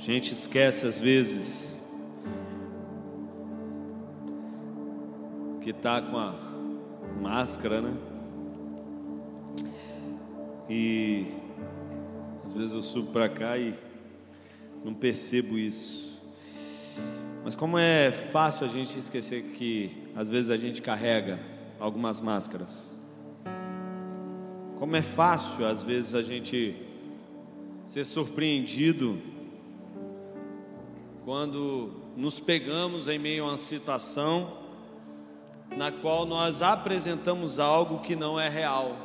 gente esquece às vezes que está com a máscara, né? E às vezes eu subo para cá e não percebo isso. Mas como é fácil a gente esquecer que às vezes a gente carrega algumas máscaras. Como é fácil às vezes a gente ser surpreendido quando nos pegamos em meio a uma situação na qual nós apresentamos algo que não é real.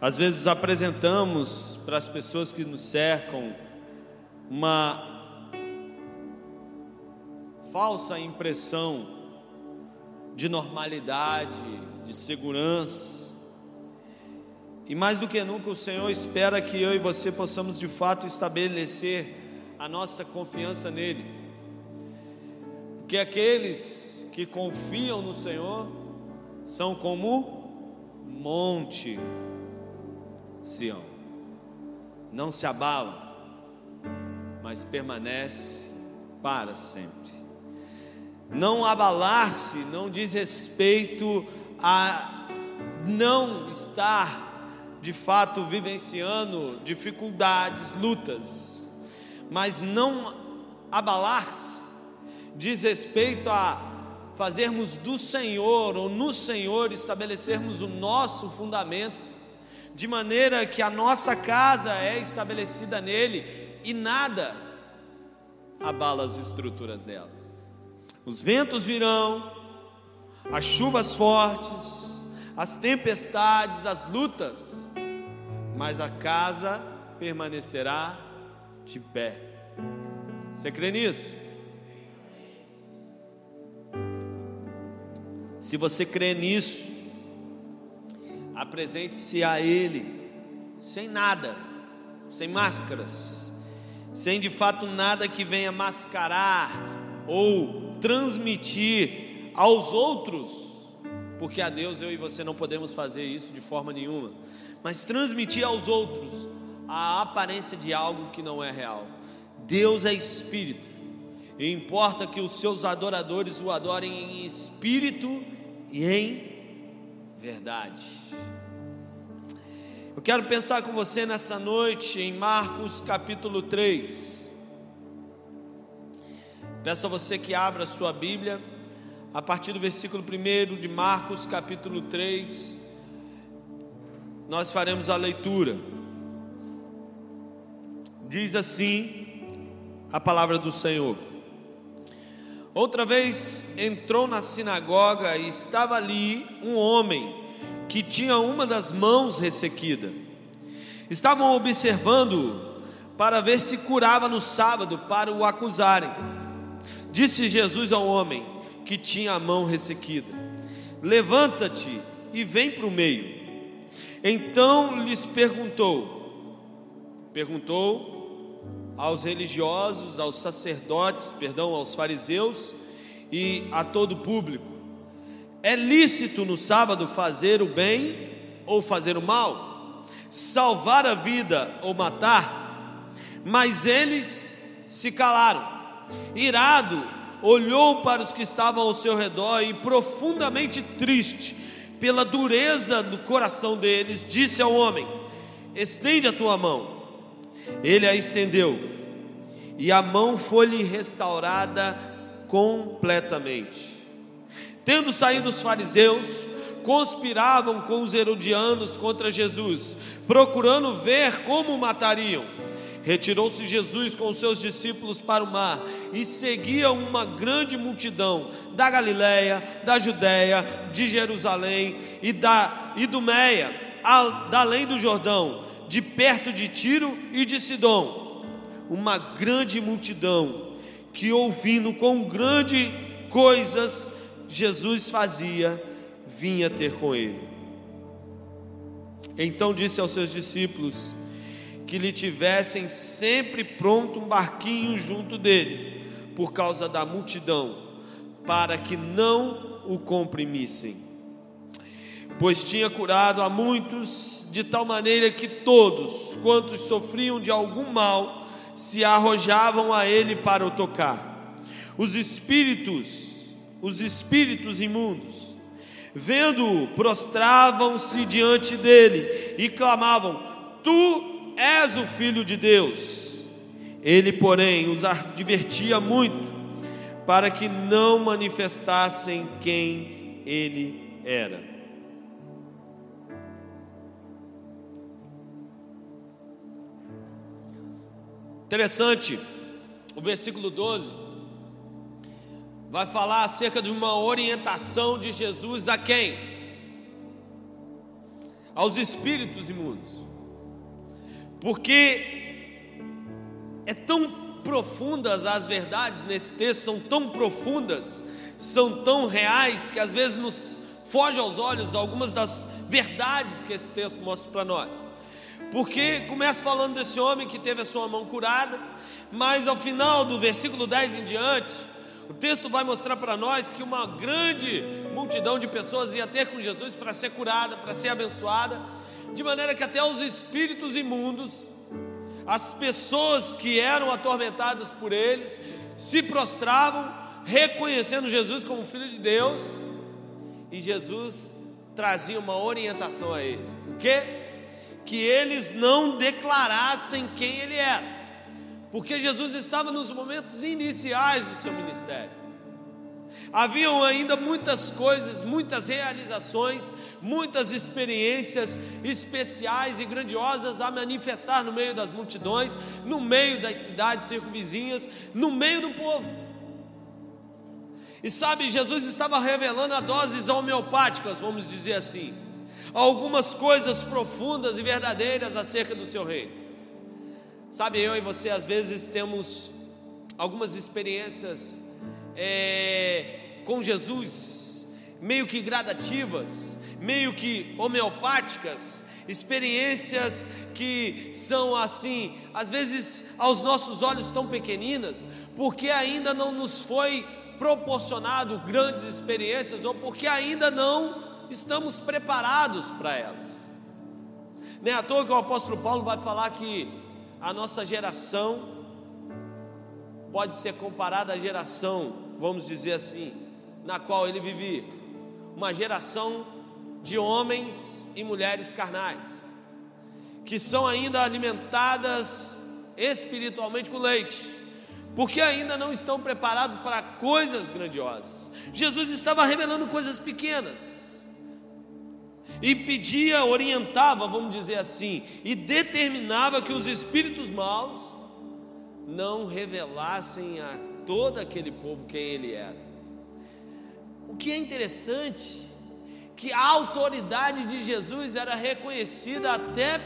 Às vezes apresentamos para as pessoas que nos cercam uma falsa impressão de normalidade, de segurança. E mais do que nunca, o Senhor espera que eu e você possamos de fato estabelecer a nossa confiança nele. Porque aqueles que confiam no Senhor são como monte Sião. Não se abala, mas permanece para sempre. Não abalar-se não diz respeito a não estar de fato vivenciando dificuldades, lutas, mas não abalar-se diz respeito a fazermos do Senhor ou no Senhor estabelecermos o nosso fundamento, de maneira que a nossa casa é estabelecida nele e nada abala as estruturas dela. Os ventos virão, as chuvas fortes, as tempestades, as lutas, mas a casa permanecerá de pé. Você crê nisso? Se você crê nisso, apresente-se a Ele, sem nada, sem máscaras, sem de fato nada que venha mascarar ou transmitir aos outros, porque a Deus eu e você não podemos fazer isso de forma nenhuma, mas transmitir aos outros a aparência de algo que não é real. Deus é espírito, e importa que os seus adoradores o adorem em espírito e em verdade. Eu quero pensar com você nessa noite em Marcos capítulo 3. Peço a você que abra a sua Bíblia, a partir do versículo 1 de Marcos, capítulo 3, nós faremos a leitura. Diz assim a palavra do Senhor. Outra vez entrou na sinagoga e estava ali um homem que tinha uma das mãos ressequida. Estavam observando para ver se curava no sábado para o acusarem. Disse Jesus ao homem que tinha a mão ressequida: Levanta-te e vem para o meio. Então lhes perguntou, perguntou aos religiosos, aos sacerdotes, perdão, aos fariseus e a todo o público: É lícito no sábado fazer o bem ou fazer o mal? Salvar a vida ou matar? Mas eles se calaram. Irado, olhou para os que estavam ao seu redor e, profundamente triste pela dureza do coração deles, disse ao homem: Estende a tua mão. Ele a estendeu, e a mão foi-lhe restaurada completamente. Tendo saído os fariseus, conspiravam com os herodianos contra Jesus, procurando ver como o matariam. Retirou-se Jesus com os seus discípulos para o mar e seguia uma grande multidão da Galiléia, da Judéia, de Jerusalém e da Idumeia, além do Jordão, de perto de Tiro e de Sidom. Uma grande multidão que ouvindo com grande coisas Jesus fazia, vinha ter com ele. Então disse aos seus discípulos: que lhe tivessem sempre pronto um barquinho junto dele, por causa da multidão, para que não o comprimissem. pois tinha curado a muitos, de tal maneira que todos quantos sofriam de algum mal se arrojavam a ele para o tocar. Os espíritos, os espíritos imundos, vendo-o, prostravam-se diante dele e clamavam: Tu és o filho de Deus. Ele, porém, os advertia muito para que não manifestassem quem ele era. Interessante, o versículo 12 vai falar acerca de uma orientação de Jesus a quem? Aos espíritos imundos. Porque é tão profundas as verdades nesse texto, são tão profundas, são tão reais que às vezes nos foge aos olhos algumas das verdades que esse texto mostra para nós. Porque começa falando desse homem que teve a sua mão curada, mas ao final do versículo 10 em diante, o texto vai mostrar para nós que uma grande multidão de pessoas ia ter com Jesus para ser curada, para ser abençoada, de maneira que até os espíritos imundos, as pessoas que eram atormentadas por eles, se prostravam, reconhecendo Jesus como Filho de Deus, e Jesus trazia uma orientação a eles: o que? que eles não declarassem quem ele era, porque Jesus estava nos momentos iniciais do seu ministério. Haviam ainda muitas coisas, muitas realizações, muitas experiências especiais e grandiosas a manifestar no meio das multidões, no meio das cidades circunvizinhas, no meio do povo. E sabe, Jesus estava revelando a doses homeopáticas, vamos dizer assim algumas coisas profundas e verdadeiras acerca do seu reino. Sabe, eu e você às vezes temos algumas experiências é, com Jesus, meio que gradativas, meio que homeopáticas, experiências que são assim, às vezes aos nossos olhos tão pequeninas, porque ainda não nos foi proporcionado grandes experiências ou porque ainda não estamos preparados para elas. Nem à toa que o apóstolo Paulo vai falar que a nossa geração pode ser comparada à geração, vamos dizer assim, na qual ele vivia, uma geração de homens e mulheres carnais, que são ainda alimentadas espiritualmente com leite, porque ainda não estão preparados para coisas grandiosas. Jesus estava revelando coisas pequenas e pedia, orientava, vamos dizer assim, e determinava que os espíritos maus não revelassem a todo aquele povo quem ele era. O que é interessante, que a autoridade de Jesus era reconhecida até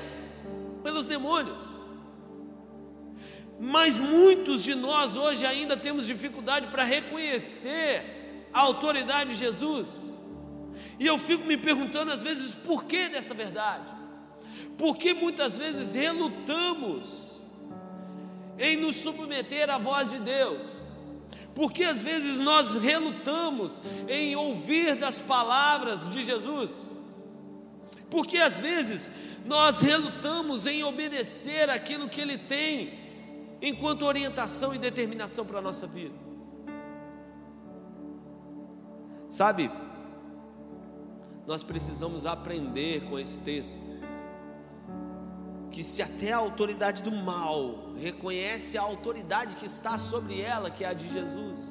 pelos demônios. Mas muitos de nós hoje ainda temos dificuldade para reconhecer a autoridade de Jesus. E eu fico me perguntando às vezes por que dessa verdade? Porque muitas vezes relutamos em nos submeter à voz de Deus. Porque às vezes nós relutamos em ouvir das palavras de Jesus. Porque às vezes nós relutamos em obedecer aquilo que Ele tem enquanto orientação e determinação para a nossa vida. Sabe, nós precisamos aprender com esse texto que se até a autoridade do mal reconhece a autoridade que está sobre ela, que é a de Jesus,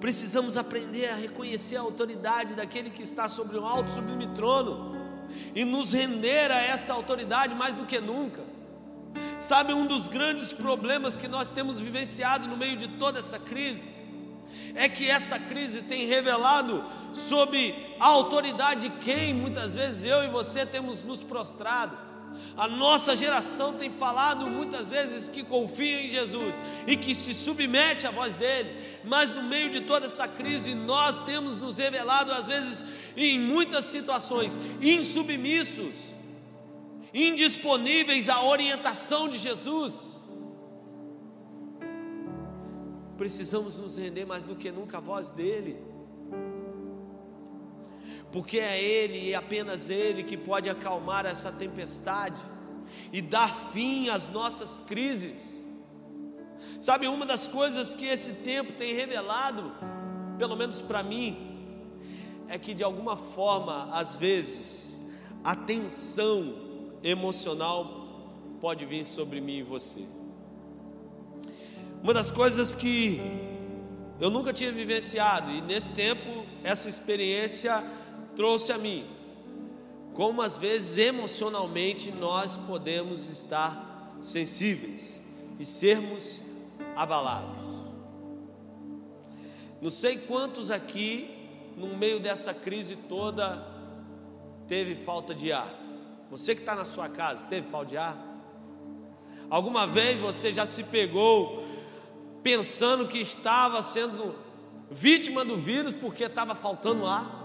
precisamos aprender a reconhecer a autoridade daquele que está sobre um alto sublime trono e nos render a essa autoridade mais do que nunca. Sabe um dos grandes problemas que nós temos vivenciado no meio de toda essa crise? É que essa crise tem revelado sobre a autoridade de quem muitas vezes eu e você temos nos prostrado. A nossa geração tem falado muitas vezes que confia em Jesus e que se submete à voz dele, mas no meio de toda essa crise nós temos nos revelado às vezes em muitas situações insubmissos, indisponíveis à orientação de Jesus. Precisamos nos render mais do que nunca à voz dEle. porque é Ele e apenas Ele que pode acalmar essa tempestade e dar fim às nossas crises. Sabe, uma das coisas que esse tempo tem revelado, pelo menos para mim, é que de alguma forma, às vezes, a tensão emocional pode vir sobre mim e você. Uma das coisas que eu nunca tinha vivenciado, e nesse tempo essa experiência trouxe a mim, como às vezes emocionalmente nós podemos estar sensíveis e sermos abalados. Não sei quantos aqui, no meio dessa crise toda, teve falta de ar. Você que está na sua casa, teve falta de ar? Alguma vez você já se pegou pensando que estava sendo vítima do vírus porque estava faltando ar?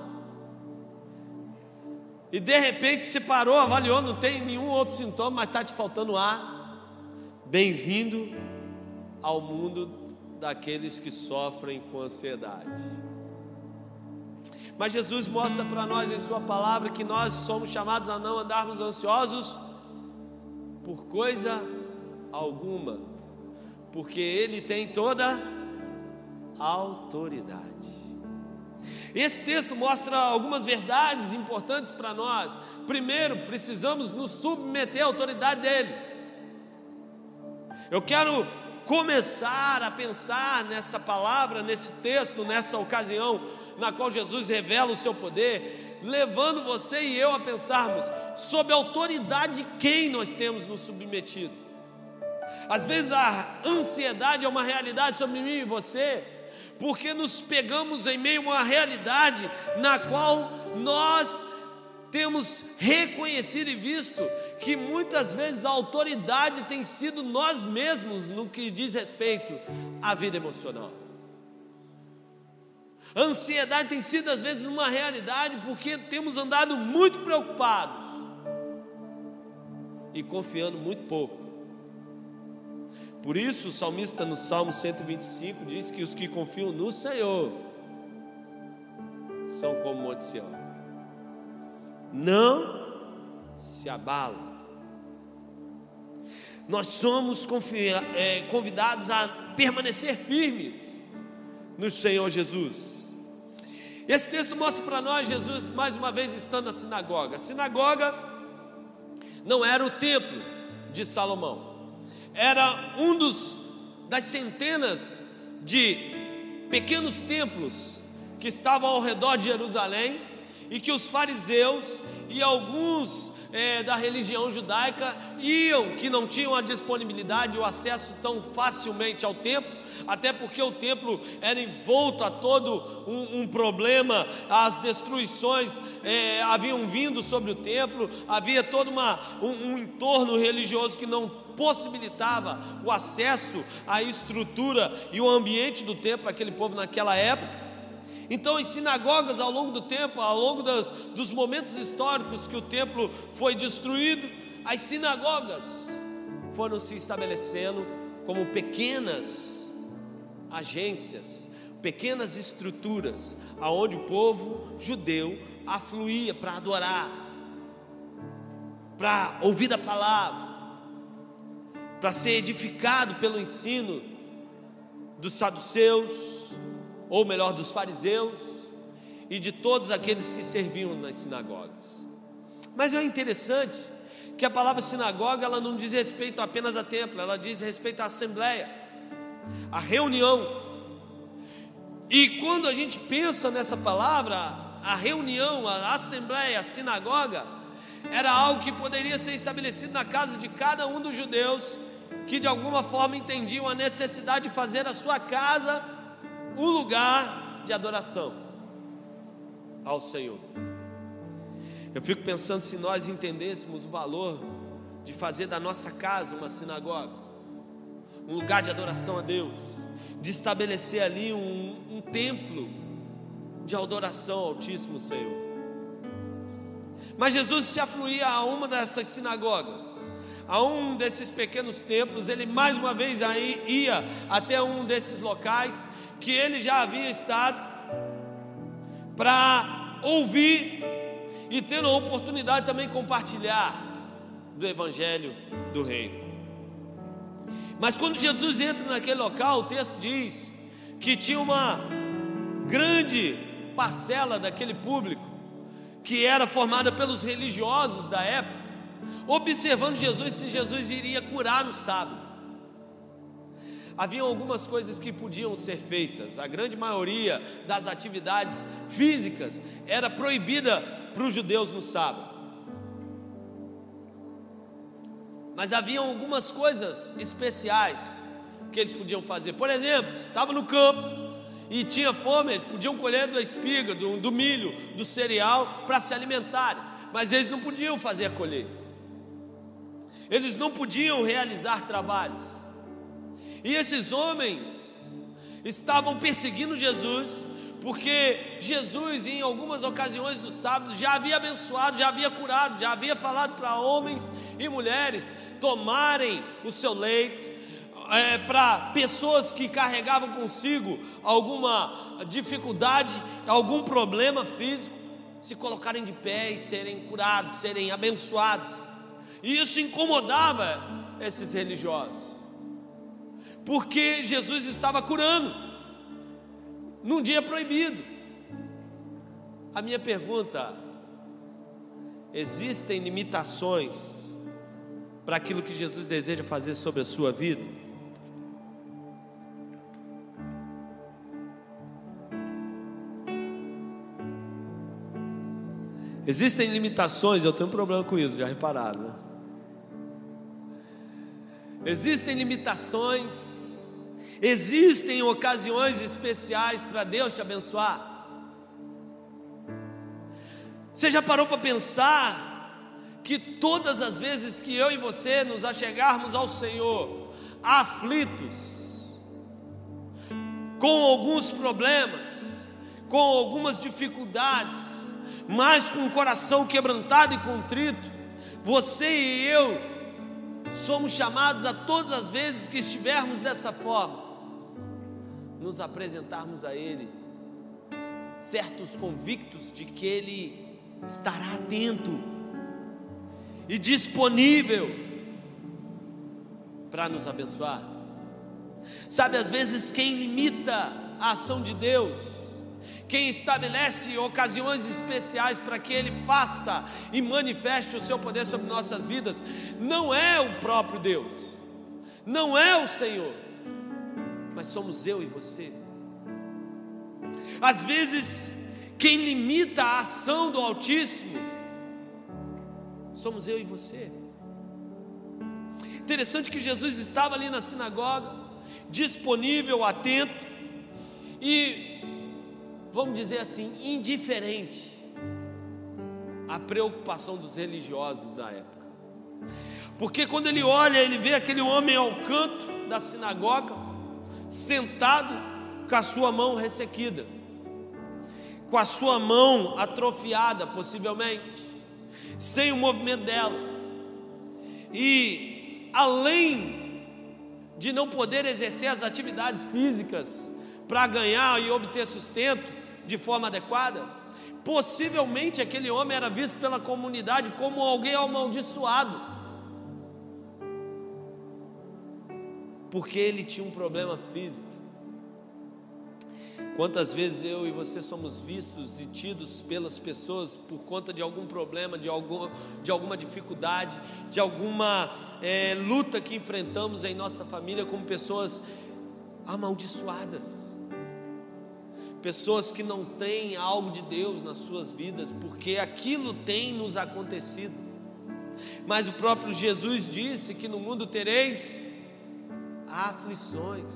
E de repente se parou, avaliou, não tem nenhum outro sintoma, mas está te faltando ar. Bem-vindo ao mundo daqueles que sofrem com ansiedade. Mas Jesus mostra para nós em Sua palavra que nós somos chamados a não andarmos ansiosos por coisa alguma, porque Ele tem toda autoridade. Esse texto mostra algumas verdades importantes para nós. Primeiro, precisamos nos submeter à autoridade dele. Eu quero começar a pensar nessa palavra, nesse texto, nessa ocasião na qual Jesus revela o seu poder, levando você e eu a pensarmos sob a autoridade de quem nós temos nos submetido. Às vezes a ansiedade é uma realidade sobre mim e você, porque nos pegamos em meio a uma realidade na qual nós temos reconhecido e visto que muitas vezes a autoridade tem sido nós mesmos no que diz respeito à vida emocional. A ansiedade tem sido às vezes uma realidade porque temos andado muito preocupados e confiando muito pouco por isso, o salmista no Salmo 125 diz que os que confiam no Senhor são como o Monte Sião. Não se abalam. Nós somos é, convidados a permanecer firmes no Senhor Jesus. Esse texto mostra para nós Jesus mais uma vez estando na sinagoga. A sinagoga não era o templo de Salomão era um dos das centenas de pequenos templos que estavam ao redor de Jerusalém e que os fariseus e alguns é, da religião judaica iam, que não tinham a disponibilidade o acesso tão facilmente ao templo, até porque o templo era envolto a todo um, um problema, as destruições é, haviam vindo sobre o templo, havia todo uma, um, um entorno religioso que não possibilitava o acesso à estrutura e o ambiente do templo aquele povo naquela época. Então, em sinagogas, ao longo do tempo, ao longo dos, dos momentos históricos que o templo foi destruído, as sinagogas foram se estabelecendo como pequenas agências, pequenas estruturas, aonde o povo judeu afluía para adorar, para ouvir a palavra, para ser edificado pelo ensino dos saduceus, ou melhor, dos fariseus, e de todos aqueles que serviam nas sinagogas. Mas é interessante que a palavra sinagoga ela não diz respeito apenas a templo, ela diz respeito à assembleia, à reunião. E quando a gente pensa nessa palavra, a reunião, a assembleia, a sinagoga, era algo que poderia ser estabelecido na casa de cada um dos judeus que de alguma forma entendiam a necessidade de fazer a sua casa um lugar de adoração ao Senhor. Eu fico pensando se nós entendêssemos o valor de fazer da nossa casa uma sinagoga, um lugar de adoração a Deus, de estabelecer ali um, um templo de adoração ao Altíssimo Senhor. Mas Jesus se afluía a uma dessas sinagogas a um desses pequenos templos, ele mais uma vez aí ia até um desses locais que ele já havia estado para ouvir e tendo a oportunidade também compartilhar do Evangelho do Reino. Mas quando Jesus entra naquele local, o texto diz que tinha uma grande parcela daquele público que era formada pelos religiosos da época, observando Jesus se Jesus iria curar no sábado. Havia algumas coisas que podiam ser feitas, a grande maioria das atividades físicas era proibida para os judeus no sábado. Mas havia algumas coisas especiais que eles podiam fazer. Por exemplo, estava no campo e tinha fome, eles podiam colher da espiga, do, do milho, do cereal para se alimentarem, mas eles não podiam fazer a colheita. Eles não podiam realizar trabalhos. E esses homens estavam perseguindo Jesus, porque Jesus, em algumas ocasiões do sábado, já havia abençoado, já havia curado, já havia falado para homens e mulheres tomarem o seu leito, é, para pessoas que carregavam consigo alguma dificuldade, algum problema físico, se colocarem de pé e serem curados, serem abençoados. E isso incomodava esses religiosos, porque Jesus estava curando num dia proibido. A minha pergunta: existem limitações para aquilo que Jesus deseja fazer sobre a sua vida? Existem limitações, eu tenho um problema com isso, já repararam, né? Existem limitações, existem ocasiões especiais para Deus te abençoar. Você já parou para pensar que todas as vezes que eu e você nos achegarmos ao Senhor, aflitos, com alguns problemas, com algumas dificuldades, mas com o coração quebrantado e contrito, você e eu somos chamados a todas as vezes que estivermos dessa forma, nos apresentarmos a Ele, certos convictos de que Ele estará atento e disponível para nos abençoar. Sabe, às vezes quem limita a ação de Deus quem estabelece ocasiões especiais para que Ele faça e manifeste o seu poder sobre nossas vidas, não é o próprio Deus, não é o Senhor, mas somos eu e você. Às vezes, quem limita a ação do Altíssimo, somos eu e você. Interessante que Jesus estava ali na sinagoga, disponível, atento, e vamos dizer assim, indiferente à preocupação dos religiosos da época. Porque quando ele olha, ele vê aquele homem ao canto da sinagoga, sentado com a sua mão ressequida, com a sua mão atrofiada, possivelmente, sem o movimento dela. E além de não poder exercer as atividades físicas para ganhar e obter sustento, de forma adequada, possivelmente aquele homem era visto pela comunidade como alguém amaldiçoado, porque ele tinha um problema físico. Quantas vezes eu e você somos vistos e tidos pelas pessoas por conta de algum problema, de, algum, de alguma dificuldade, de alguma é, luta que enfrentamos em nossa família como pessoas amaldiçoadas pessoas que não têm algo de Deus nas suas vidas, porque aquilo tem nos acontecido. Mas o próprio Jesus disse que no mundo tereis aflições.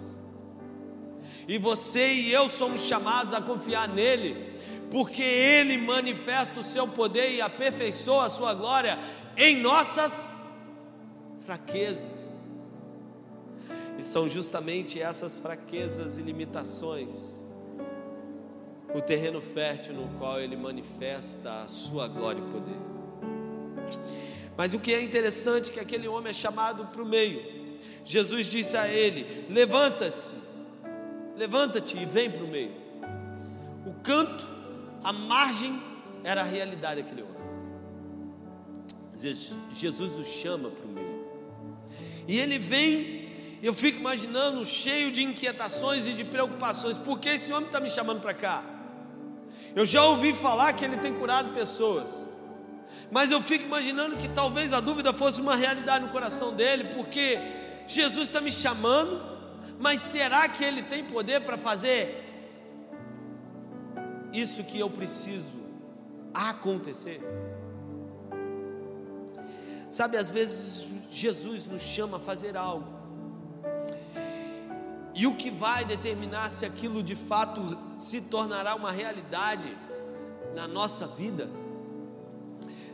E você e eu somos chamados a confiar nele, porque ele manifesta o seu poder e aperfeiçoa a sua glória em nossas fraquezas. E são justamente essas fraquezas e limitações o terreno fértil no qual ele manifesta a sua glória e poder. Mas o que é interessante é que aquele homem é chamado para o meio. Jesus disse a ele: Levanta-se, levanta-te e vem para o meio. O canto, a margem era a realidade daquele homem. Jesus o chama para o meio. E ele vem, eu fico imaginando, cheio de inquietações e de preocupações. Por que esse homem está me chamando para cá? Eu já ouvi falar que ele tem curado pessoas. Mas eu fico imaginando que talvez a dúvida fosse uma realidade no coração dele, porque Jesus está me chamando, mas será que ele tem poder para fazer isso que eu preciso acontecer? Sabe, às vezes Jesus nos chama a fazer algo, e o que vai determinar se aquilo de fato se tornará uma realidade na nossa vida,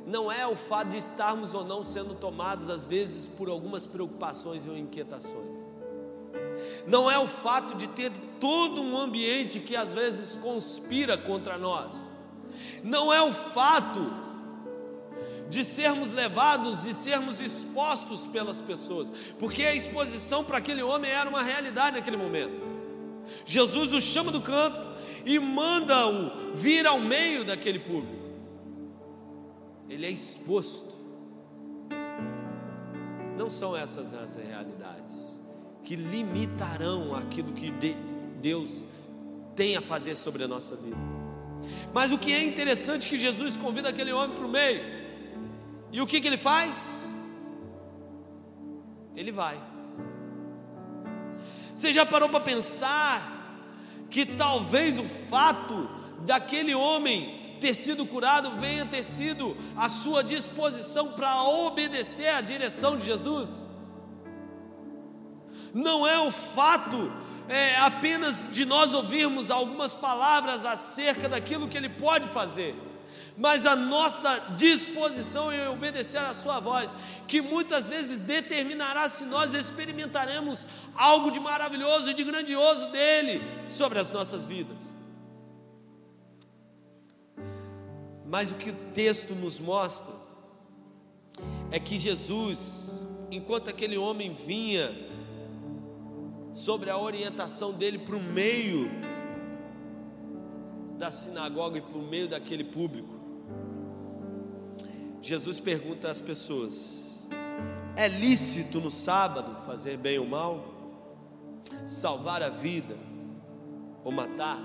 não é o fato de estarmos ou não sendo tomados, às vezes, por algumas preocupações ou inquietações, não é o fato de ter todo um ambiente que às vezes conspira contra nós, não é o fato de sermos levados e sermos expostos pelas pessoas, porque a exposição para aquele homem era uma realidade naquele momento. Jesus o chama do canto e manda-o vir ao meio daquele público. Ele é exposto. Não são essas as realidades que limitarão aquilo que Deus tem a fazer sobre a nossa vida. Mas o que é interessante é que Jesus convida aquele homem para o meio. E o que, que ele faz? Ele vai. Você já parou para pensar que talvez o fato daquele homem ter sido curado venha ter sido a sua disposição para obedecer à direção de Jesus? Não é o fato é, apenas de nós ouvirmos algumas palavras acerca daquilo que ele pode fazer mas a nossa disposição em obedecer à Sua voz, que muitas vezes determinará se nós experimentaremos algo de maravilhoso e de grandioso dele sobre as nossas vidas. Mas o que o texto nos mostra é que Jesus, enquanto aquele homem vinha, sobre a orientação dele para o meio da sinagoga e para o meio daquele público, Jesus pergunta às pessoas: é lícito no sábado fazer bem ou mal? Salvar a vida ou matar?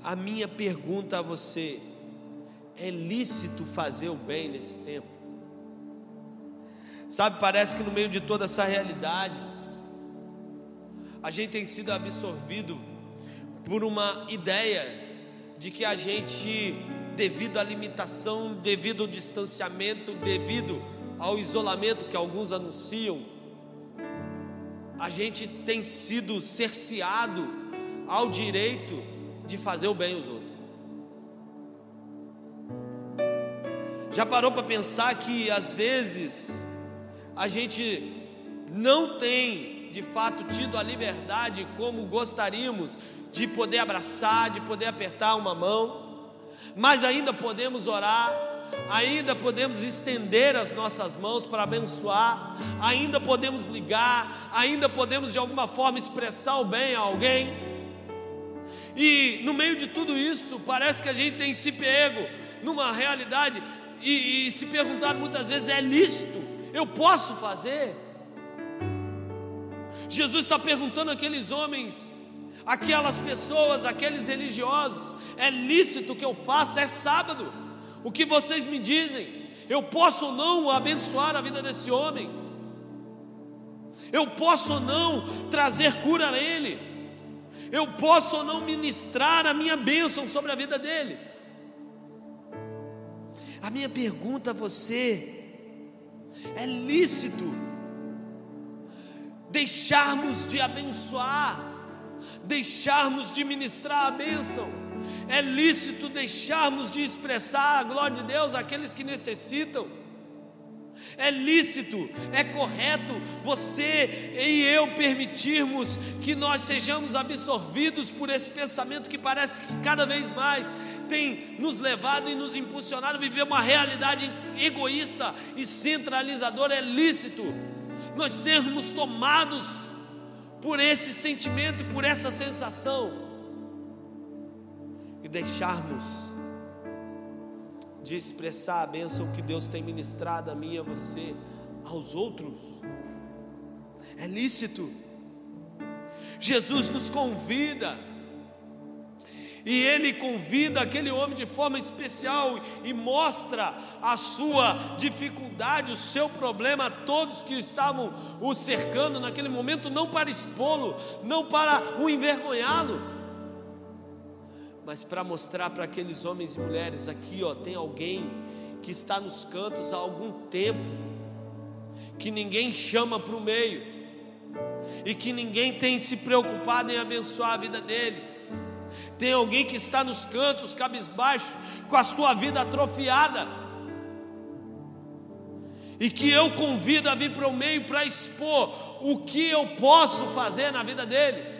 A minha pergunta a você: é lícito fazer o bem nesse tempo? Sabe, parece que no meio de toda essa realidade, a gente tem sido absorvido por uma ideia de que a gente devido à limitação, devido ao distanciamento, devido ao isolamento que alguns anunciam, a gente tem sido cerceado ao direito de fazer o bem aos outros. Já parou para pensar que às vezes a gente não tem de fato tido a liberdade como gostaríamos de poder abraçar, de poder apertar uma mão? Mas ainda podemos orar, ainda podemos estender as nossas mãos para abençoar, ainda podemos ligar, ainda podemos de alguma forma expressar o bem a alguém. E no meio de tudo isso, parece que a gente tem se pego numa realidade e, e se perguntado muitas vezes: é lícito? Eu posso fazer? Jesus está perguntando àqueles homens, aquelas pessoas, aqueles religiosos: é lícito que eu faça, é sábado. O que vocês me dizem? Eu posso ou não abençoar a vida desse homem? Eu posso ou não trazer cura a ele? Eu posso ou não ministrar a minha bênção sobre a vida dele? A minha pergunta a você: é lícito deixarmos de abençoar, deixarmos de ministrar a bênção? É lícito deixarmos de expressar a glória de Deus àqueles que necessitam. É lícito, é correto você e eu permitirmos que nós sejamos absorvidos por esse pensamento que parece que cada vez mais tem nos levado e nos impulsionado a viver uma realidade egoísta e centralizadora. É lícito nós sermos tomados por esse sentimento por essa sensação e deixarmos de expressar a bênção que Deus tem ministrado a mim e a você, aos outros. É lícito. Jesus nos convida e ele convida aquele homem de forma especial e mostra a sua dificuldade, o seu problema a todos que estavam o cercando naquele momento, não para expô-lo, não para o envergonhá-lo, mas para mostrar para aqueles homens e mulheres aqui, ó, tem alguém que está nos cantos há algum tempo, que ninguém chama para o meio, e que ninguém tem se preocupado em abençoar a vida dele tem alguém que está nos cantos, cabisbaixo, com a sua vida atrofiada. E que eu convido a vir para o meio para expor o que eu posso fazer na vida dele.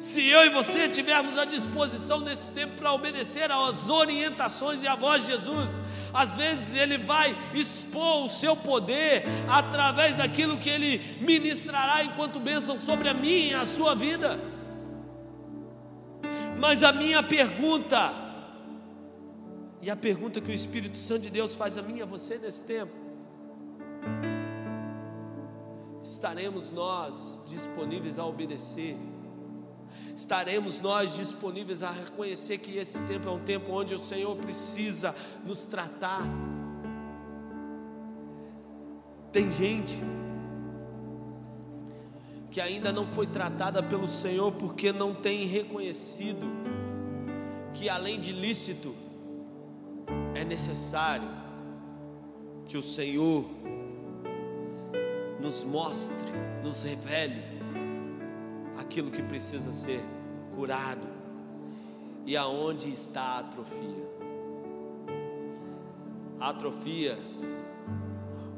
Se eu e você tivermos a disposição nesse tempo para obedecer às orientações e à voz de Jesus, às vezes ele vai expor o seu poder através daquilo que ele ministrará enquanto bênção sobre a minha e a sua vida. Mas a minha pergunta, e a pergunta que o Espírito Santo de Deus faz a mim e a você nesse tempo, estaremos nós disponíveis a obedecer? Estaremos nós disponíveis a reconhecer que esse tempo é um tempo onde o Senhor precisa nos tratar? Tem gente que ainda não foi tratada pelo Senhor porque não tem reconhecido que além de lícito é necessário que o Senhor nos mostre, nos revele aquilo que precisa ser curado e aonde está a atrofia. A atrofia,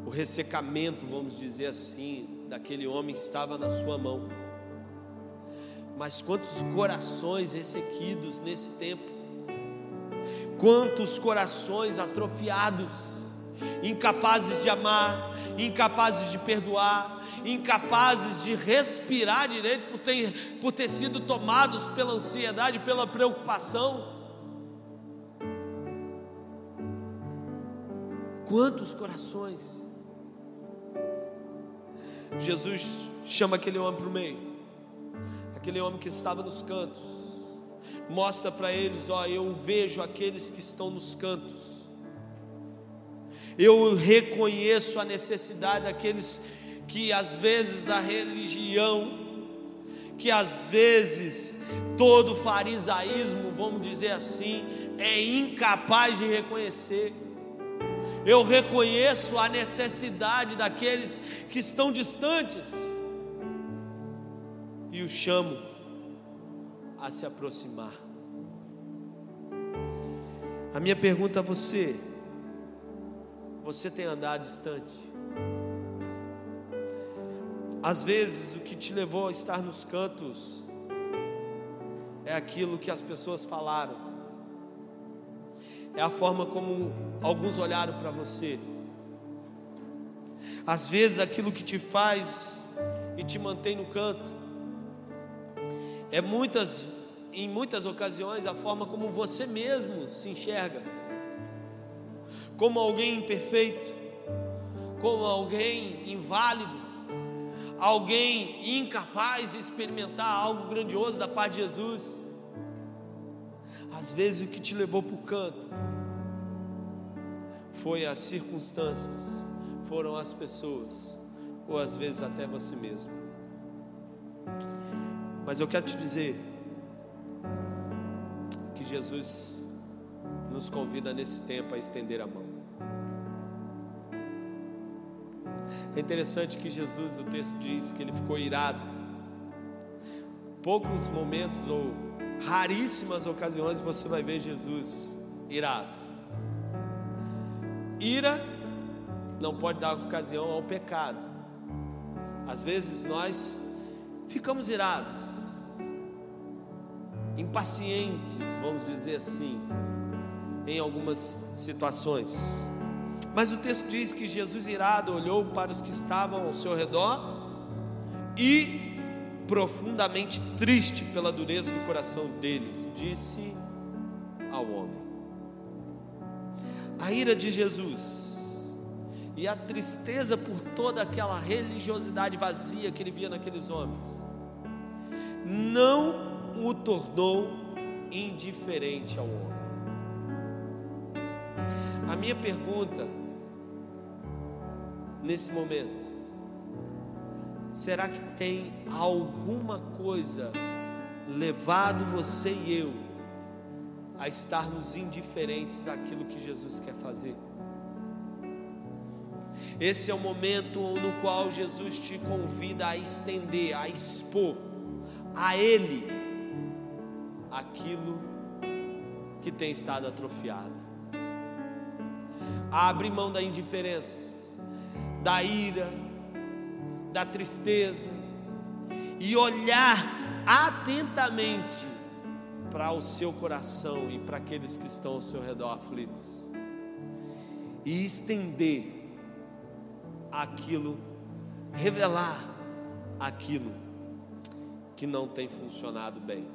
o ressecamento, vamos dizer assim, daquele homem estava na sua mão. Mas quantos corações ressequidos nesse tempo, quantos corações atrofiados, incapazes de amar, incapazes de perdoar, incapazes de respirar direito por ter, por ter sido tomados pela ansiedade, pela preocupação. Quantos corações Jesus chama aquele homem para o meio, aquele homem que estava nos cantos, mostra para eles: ó, eu vejo aqueles que estão nos cantos, eu reconheço a necessidade daqueles que às vezes a religião, que às vezes todo farisaísmo, vamos dizer assim, é incapaz de reconhecer eu reconheço a necessidade daqueles que estão distantes e os chamo a se aproximar. A minha pergunta a você: você tem andado distante? Às vezes o que te levou a estar nos cantos é aquilo que as pessoas falaram é a forma como alguns olharam para você. Às vezes aquilo que te faz e te mantém no canto é muitas em muitas ocasiões a forma como você mesmo se enxerga. Como alguém imperfeito, como alguém inválido, alguém incapaz de experimentar algo grandioso da parte de Jesus. Às vezes o que te levou para o canto foi as circunstâncias, foram as pessoas, ou às vezes até você mesmo. Mas eu quero te dizer que Jesus nos convida nesse tempo a estender a mão. É interessante que Jesus, o texto diz que ele ficou irado. Poucos momentos ou raríssimas ocasiões você vai ver Jesus irado. Ira não pode dar ocasião ao pecado. Às vezes nós ficamos irados, impacientes, vamos dizer assim, em algumas situações. Mas o texto diz que Jesus irado olhou para os que estavam ao seu redor e profundamente triste pela dureza do coração deles, disse ao homem: a ira de Jesus e a tristeza por toda aquela religiosidade vazia que ele via naqueles homens, não o tornou indiferente ao homem. A minha pergunta nesse momento, será que tem alguma coisa levado você e eu a estarmos indiferentes àquilo que Jesus quer fazer. Esse é o momento no qual Jesus te convida a estender, a expor a Ele aquilo que tem estado atrofiado. Abre mão da indiferença, da ira, da tristeza e olhar atentamente para o seu coração e para aqueles que estão ao seu redor aflitos, e estender aquilo, revelar aquilo que não tem funcionado bem,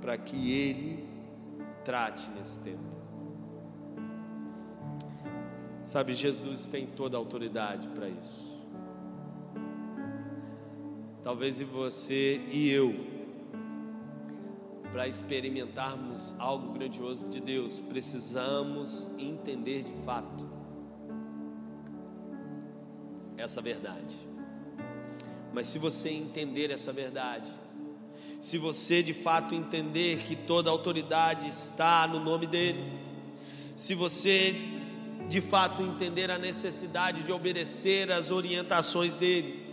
para que Ele trate nesse tempo. Sabe, Jesus tem toda a autoridade para isso. Talvez você e eu, para experimentarmos algo grandioso de Deus, precisamos entender de fato essa verdade. Mas se você entender essa verdade, se você de fato entender que toda autoridade está no nome dEle, se você de fato entender a necessidade de obedecer às orientações dEle,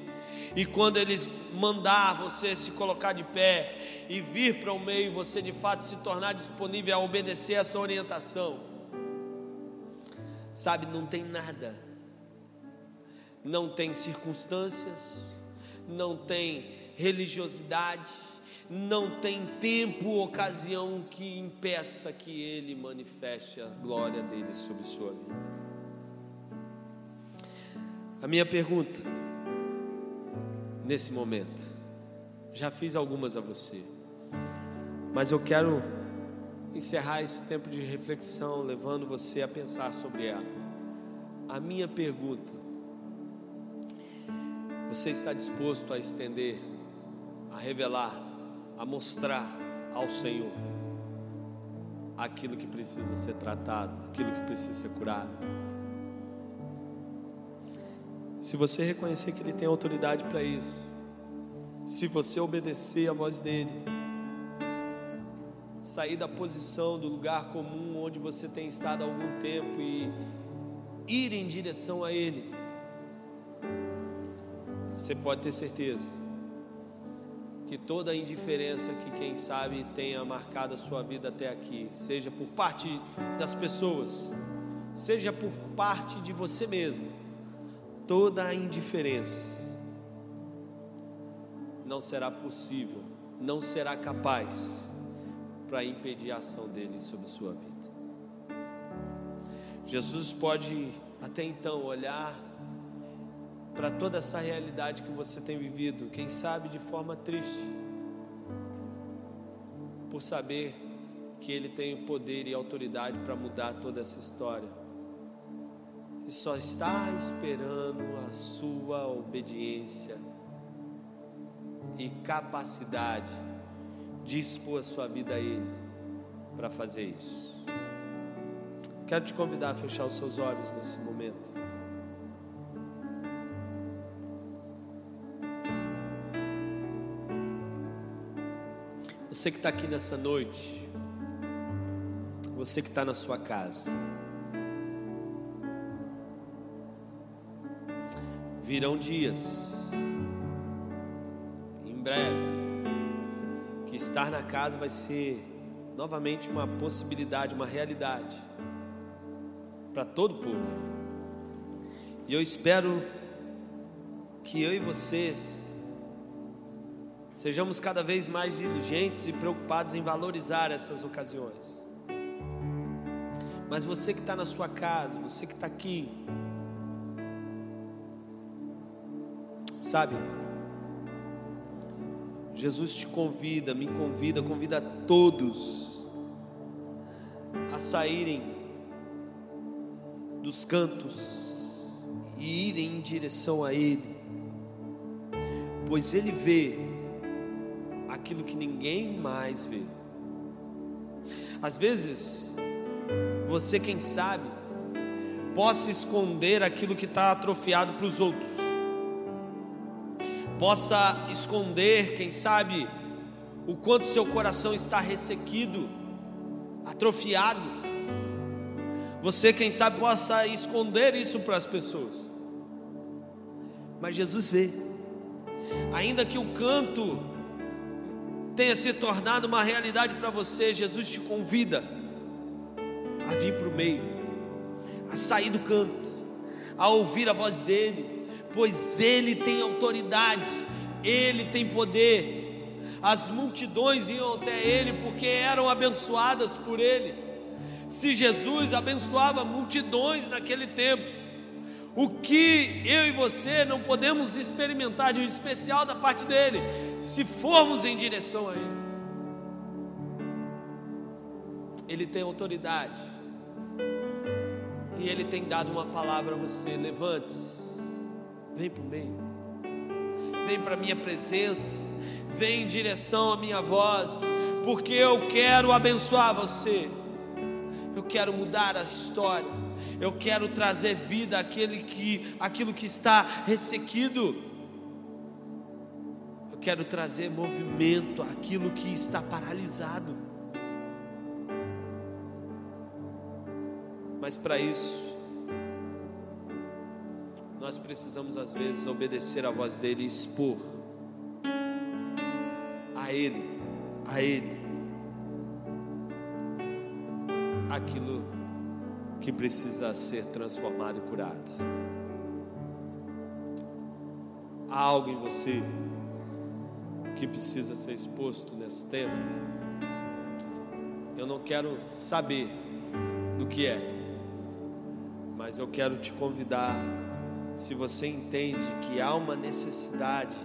e quando Ele mandar você se colocar de pé e vir para o meio, você de fato se tornar disponível a obedecer essa orientação. Sabe, não tem nada, não tem circunstâncias, não tem religiosidade, não tem tempo ou ocasião que impeça que Ele manifeste a glória dele sobre sua vida. A minha pergunta nesse momento. Já fiz algumas a você, mas eu quero encerrar esse tempo de reflexão, levando você a pensar sobre ela. A minha pergunta: você está disposto a estender, a revelar, a mostrar ao Senhor aquilo que precisa ser tratado, aquilo que precisa ser curado? Se você reconhecer que Ele tem autoridade para isso, se você obedecer a voz dEle, sair da posição, do lugar comum onde você tem estado há algum tempo e ir em direção a Ele, você pode ter certeza que toda a indiferença que quem sabe tenha marcado a sua vida até aqui, seja por parte das pessoas, seja por parte de você mesmo, toda a indiferença não será possível, não será capaz para impedir a ação dele sobre sua vida. Jesus pode até então olhar para toda essa realidade que você tem vivido, quem sabe de forma triste, por saber que Ele tem poder e autoridade para mudar toda essa história e só está esperando a sua obediência e capacidade de expor a sua vida a Ele para fazer isso. Quero te convidar a fechar os seus olhos nesse momento. Você que está aqui nessa noite, você que está na sua casa, virão dias, em breve, que estar na casa vai ser novamente uma possibilidade, uma realidade para todo o povo. E eu espero que eu e vocês sejamos cada vez mais diligentes e preocupados em valorizar essas ocasiões. Mas você que está na sua casa, você que está aqui, Sabe? Jesus te convida, me convida, convida a todos a saírem dos cantos e irem em direção a Ele, pois Ele vê aquilo que ninguém mais vê. Às vezes, você, quem sabe, possa esconder aquilo que está atrofiado para os outros, possa esconder, quem sabe, o quanto seu coração está ressequido, atrofiado. Você, quem sabe, possa esconder isso para as pessoas, mas Jesus vê, ainda que o canto tenha se tornado uma realidade para você, Jesus te convida a vir para o meio, a sair do canto, a ouvir a voz dEle, pois Ele tem autoridade, Ele tem poder. As multidões iam até Ele porque eram abençoadas por Ele. Se Jesus abençoava multidões naquele tempo, o que eu e você não podemos experimentar de um especial da parte dele, se formos em direção a Ele. Ele tem autoridade, e Ele tem dado uma palavra a você: levante-se, vem para o meio, vem para a minha presença, vem em direção à minha voz, porque eu quero abençoar você, eu quero mudar a história. Eu quero trazer vida àquele que, àquilo que está ressequido. Eu quero trazer movimento àquilo que está paralisado. Mas para isso, nós precisamos às vezes obedecer a voz dele e expor a ele, a ele, aquilo que precisa ser transformado e curado. Há algo em você que precisa ser exposto nesse tempo. Eu não quero saber do que é, mas eu quero te convidar. Se você entende que há uma necessidade,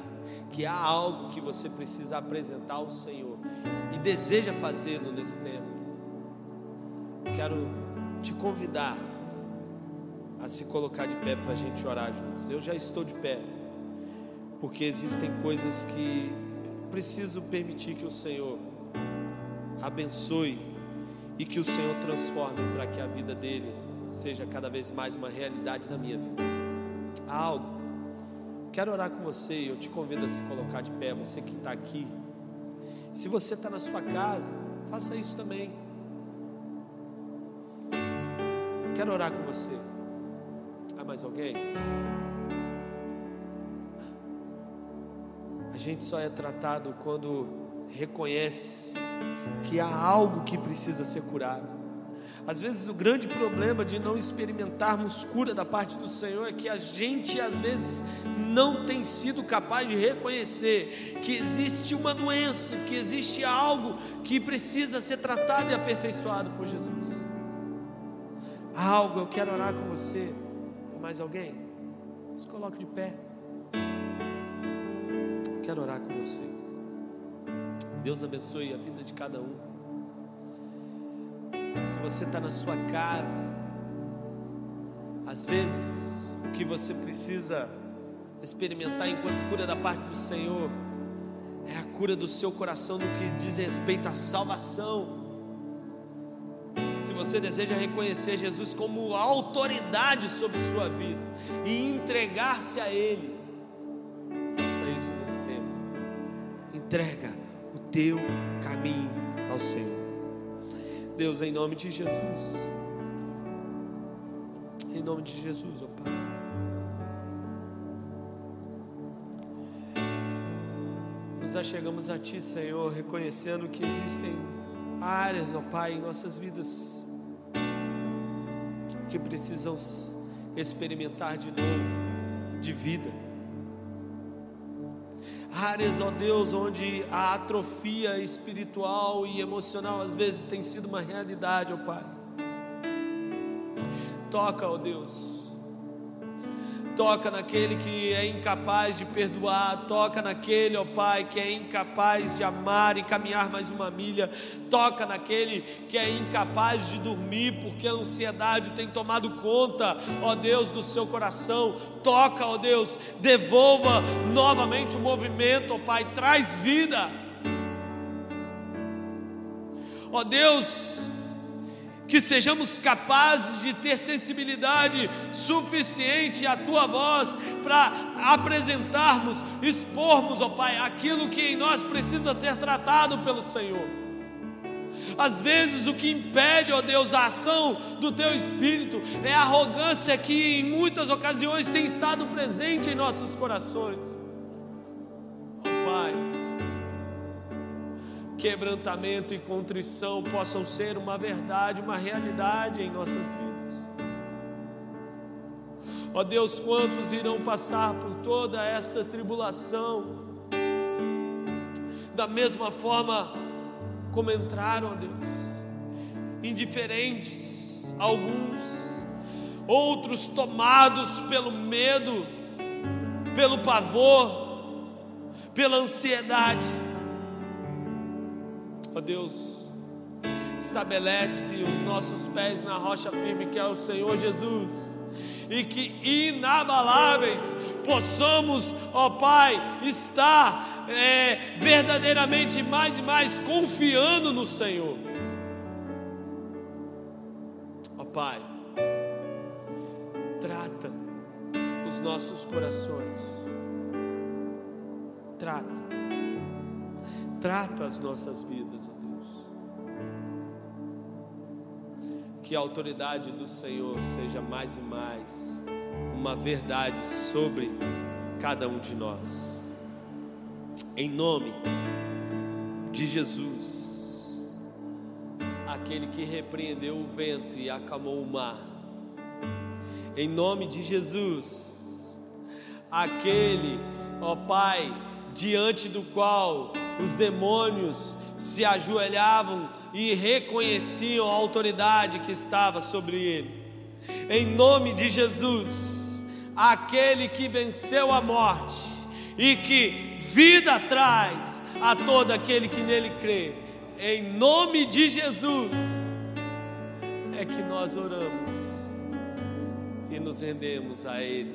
que há algo que você precisa apresentar ao Senhor e deseja fazê-lo nesse tempo, eu quero te convidar a se colocar de pé para a gente orar juntos. Eu já estou de pé, porque existem coisas que preciso permitir que o Senhor abençoe e que o Senhor transforme para que a vida dele seja cada vez mais uma realidade na minha vida. Algo. Quero orar com você eu te convido a se colocar de pé, você que está aqui. Se você está na sua casa, faça isso também. Quero orar com você. Há mais alguém? A gente só é tratado quando reconhece que há algo que precisa ser curado. Às vezes o grande problema de não experimentarmos cura da parte do Senhor é que a gente às vezes não tem sido capaz de reconhecer que existe uma doença, que existe algo que precisa ser tratado e aperfeiçoado por Jesus algo, eu quero orar com você. Mais alguém? Se coloque de pé. Quero orar com você. Deus abençoe a vida de cada um. Se você está na sua casa, às vezes o que você precisa experimentar enquanto cura da parte do Senhor é a cura do seu coração no que diz respeito à salvação se você deseja reconhecer Jesus como autoridade sobre sua vida e entregar-se a Ele, faça isso nesse tempo. Entrega o teu caminho ao Senhor. Deus, em nome de Jesus. Em nome de Jesus, ó oh Pai. Nós já chegamos a Ti, Senhor, reconhecendo que existem áreas, ó Pai, em nossas vidas que precisam experimentar de novo de vida. Áreas, ó Deus, onde a atrofia espiritual e emocional às vezes tem sido uma realidade, ó Pai. Toca, ó Deus. Toca naquele que é incapaz de perdoar, toca naquele, ó Pai, que é incapaz de amar e caminhar mais uma milha, toca naquele que é incapaz de dormir porque a ansiedade tem tomado conta, ó Deus, do seu coração, toca, ó Deus, devolva novamente o movimento, ó Pai, traz vida, ó Deus, que sejamos capazes de ter sensibilidade suficiente à tua voz para apresentarmos, expormos, ó Pai, aquilo que em nós precisa ser tratado pelo Senhor. Às vezes o que impede, ó Deus, a ação do teu espírito é a arrogância que em muitas ocasiões tem estado presente em nossos corações. Quebrantamento e contrição possam ser uma verdade, uma realidade em nossas vidas. Ó Deus, quantos irão passar por toda esta tribulação, da mesma forma como entraram, ó Deus, indiferentes, alguns, outros tomados pelo medo, pelo pavor, pela ansiedade Ó Deus, estabelece os nossos pés na rocha firme que é o Senhor Jesus, e que inabaláveis possamos, ó Pai, estar é, verdadeiramente mais e mais confiando no Senhor. Ó Pai, trata os nossos corações, trata Trata as nossas vidas, ó Deus. Que a autoridade do Senhor seja mais e mais uma verdade sobre cada um de nós. Em nome de Jesus, aquele que repreendeu o vento e acalmou o mar. Em nome de Jesus, aquele, ó Pai, diante do qual os demônios se ajoelhavam e reconheciam a autoridade que estava sobre ele. Em nome de Jesus, aquele que venceu a morte e que vida traz a todo aquele que nele crê. Em nome de Jesus é que nós oramos e nos rendemos a ele.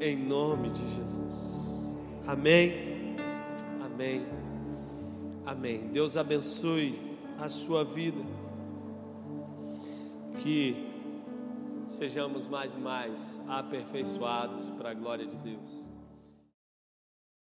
Em nome de Jesus. Amém. Amém. Amém. Deus abençoe a sua vida. Que sejamos mais e mais aperfeiçoados para a glória de Deus.